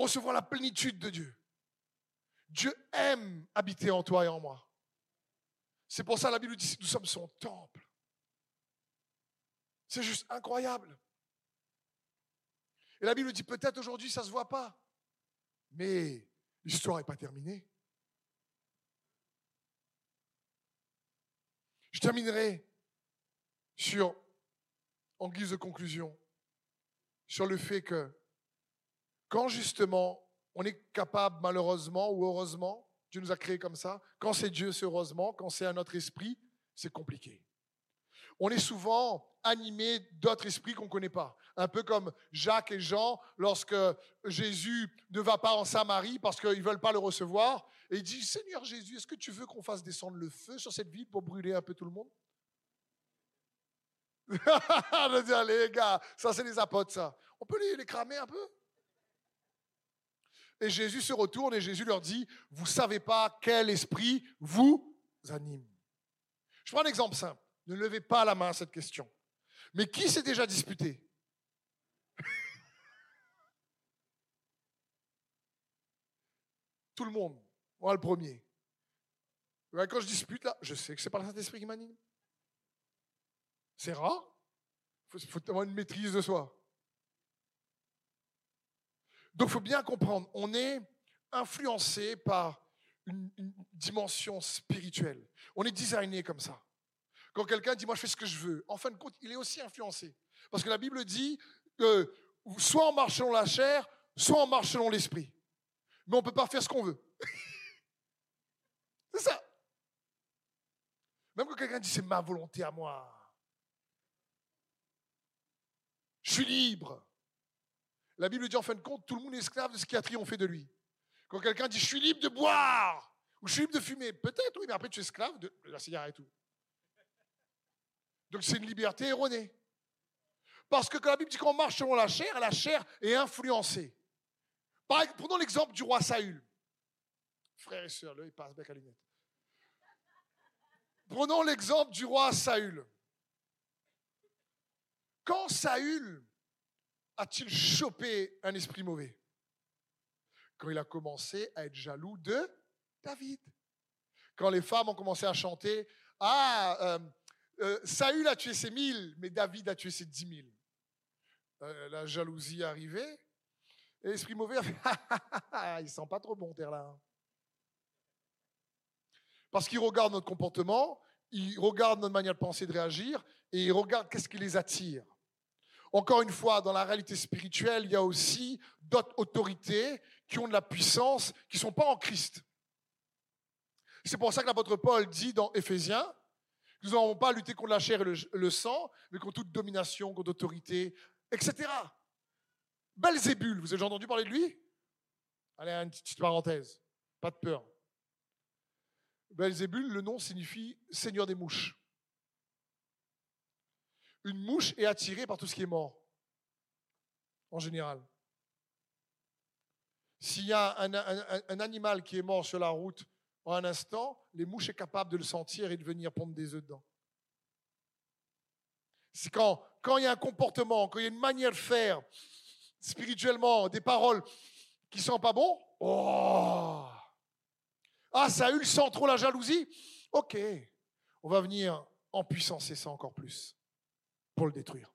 Recevoir la plénitude de Dieu. Dieu aime habiter en toi et en moi. C'est pour ça la Bible dit nous sommes son temple. C'est juste incroyable. Et la Bible dit peut-être aujourd'hui ça ne se voit pas, mais l'histoire n'est pas terminée. Je terminerai sur, en guise de conclusion, sur le fait que quand justement on est capable, malheureusement ou heureusement, Dieu nous a créés comme ça, quand c'est Dieu, c'est heureusement, quand c'est un autre esprit, c'est compliqué. On est souvent animé d'autres esprits qu'on ne connaît pas. Un peu comme Jacques et Jean, lorsque Jésus ne va pas en Samarie parce qu'ils ne veulent pas le recevoir, et il dit, Seigneur Jésus, est-ce que tu veux qu'on fasse descendre le feu sur cette ville pour brûler un peu tout le monde? Je dis, les gars, ça c'est les apôtres, ça. On peut les cramer un peu? Et Jésus se retourne et Jésus leur dit, vous ne savez pas quel esprit vous anime. Je prends un exemple simple. Ne levez pas la main à cette question. Mais qui s'est déjà disputé? Tout le monde. Moi, le premier. Quand je dispute, là, je sais que c'est pas le Saint-Esprit qui m'anime. C'est rare. Il faut, avoir une maîtrise de soi. Donc, il faut bien comprendre, on est influencé par une, dimension spirituelle. On est designé comme ça. Quand quelqu'un dit, moi, je fais ce que je veux, en fin de compte, il est aussi influencé. Parce que la Bible dit, que soit on marche selon la chair, soit on marche selon l'esprit. Mais on ne peut pas faire ce qu'on veut. C'est ça. Même quand quelqu'un dit c'est ma volonté à moi, je suis libre. La Bible dit en fin de compte, tout le monde est esclave de ce qui a triomphé de lui. Quand quelqu'un dit je suis libre de boire ou je suis libre de fumer, peut-être oui, mais après tu es esclave de la cigarette et tout. Donc c'est une liberté erronée. Parce que quand la Bible dit qu'on marche selon la chair, la chair est influencée. prenons l'exemple du roi Saül. Frères et sœurs, là, il passe bec à lunettes. Prenons l'exemple du roi Saül. Quand Saül a-t-il chopé un esprit mauvais? Quand il a commencé à être jaloux de David. Quand les femmes ont commencé à chanter Ah, euh, euh, Saül a tué ses mille, mais David a tué ses dix mille. Euh, la jalousie est arrivée. Et l'esprit mauvais a fait Il sent pas trop bon, terre là. Parce qu'ils regardent notre comportement, ils regardent notre manière de penser, de réagir, et ils regardent qu'est-ce qui les attire. Encore une fois, dans la réalité spirituelle, il y a aussi d'autres autorités qui ont de la puissance, qui ne sont pas en Christ. C'est pour ça que l'apôtre Paul dit dans Éphésiens, nous n'avons pas à lutter contre la chair et le, sang, mais contre toute domination, contre autorité, etc. Belzébul, vous avez déjà entendu parler de lui? Allez, une petite parenthèse, pas de peur. Belzébul, le nom signifie Seigneur des mouches. Une mouche est attirée par tout ce qui est mort, en général. S'il y a un, animal qui est mort sur la route en un instant, les mouches sont capables de le sentir et de venir pondre des œufs dedans. C'est quand, quand il y a un comportement, quand il y a une manière de faire, spirituellement, des paroles qui ne sont pas bons, oh, ah, Saül sent trop la jalousie Ok, on va venir en puissance et ça encore plus pour le détruire.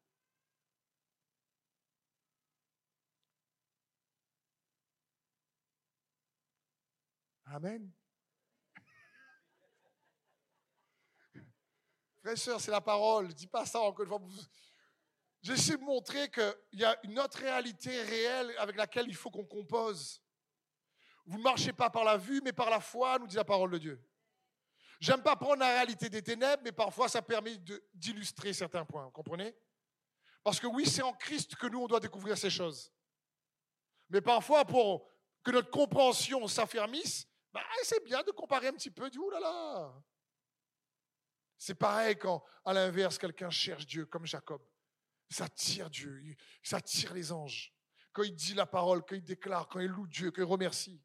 Amen. Frère, sœur, c'est la parole. Dis pas ça encore une fois. J'essaie de montrer qu'il y a une autre réalité réelle avec laquelle il faut qu'on compose. Vous ne marchez pas par la vue, mais par la foi, nous dit la parole de Dieu. J'aime pas prendre la réalité des ténèbres, mais parfois ça permet d'illustrer certains points. Vous comprenez? Parce que oui, c'est en Christ que nous, on doit découvrir ces choses. Mais parfois, pour que notre compréhension s'affermisse, bah, c'est bien de comparer un petit peu, du là là. C'est pareil quand, à l'inverse, quelqu'un cherche Dieu, comme Jacob. Ça tire Dieu, ça tire les anges. Quand il dit la parole, quand il déclare, quand il loue Dieu, quand il remercie.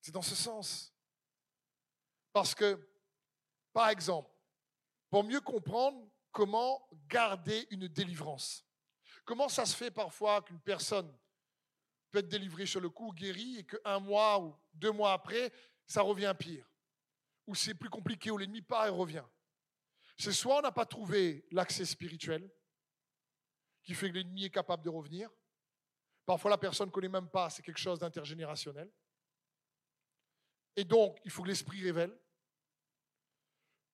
C'est dans ce sens. Parce que, par exemple, pour mieux comprendre comment garder une délivrance, comment ça se fait parfois qu'une personne peut être délivré sur le coup, guéri, et qu'un mois ou deux mois après, ça revient pire. Ou c'est plus compliqué, ou l'ennemi part et revient. C'est soit on n'a pas trouvé l'accès spirituel, qui fait que l'ennemi est capable de revenir. Parfois, la personne ne connaît même pas, c'est quelque chose d'intergénérationnel. Et donc, il faut que l'Esprit révèle.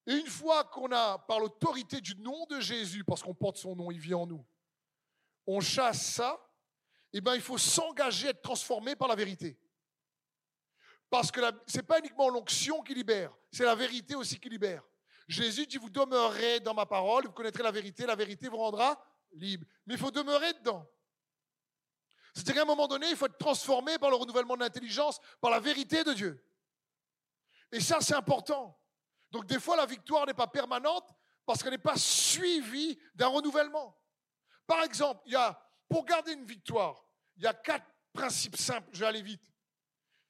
Et une fois qu'on a, par l'autorité du nom de Jésus, parce qu'on porte son nom, il vit en nous, on chasse ça, eh bien, il faut s'engager à être transformé par la vérité. Parce que ce n'est pas uniquement l'onction qui libère, c'est la vérité aussi qui libère. Jésus dit, vous demeurerez dans ma parole, vous connaîtrez la vérité, la vérité vous rendra libre. Mais il faut demeurer dedans. C'est-à-dire qu'à un moment donné, il faut être transformé par le renouvellement de l'intelligence, par la vérité de Dieu. Et ça, c'est important. Donc des fois, la victoire n'est pas permanente parce qu'elle n'est pas suivie d'un renouvellement. Par exemple, il y a, pour garder une victoire, il y a quatre principes simples. Je vais aller vite.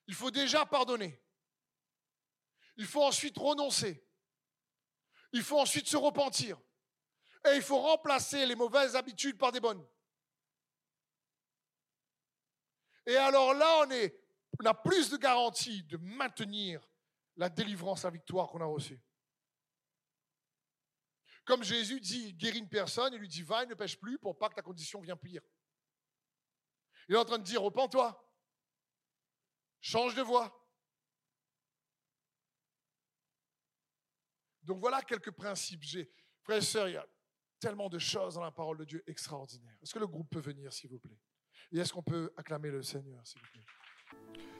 Il faut déjà pardonner. Il faut ensuite renoncer. Il faut ensuite se repentir. Et il faut remplacer les mauvaises habitudes par des bonnes. Et alors là, on, a plus de garantie de maintenir la délivrance, la victoire qu'on a reçue. Comme Jésus dit, guérit une personne, il lui dit, va ne pêche plus pour pas que ta condition vienne pire. Il est en train de dire, repens-toi, change de voie. Donc voilà quelques principes. Frères et sœurs, il y a tellement de choses dans la parole de Dieu extraordinaires. Est-ce que le groupe peut venir, s'il vous plaît? Et est-ce qu'on peut acclamer le Seigneur, s'il vous plaît?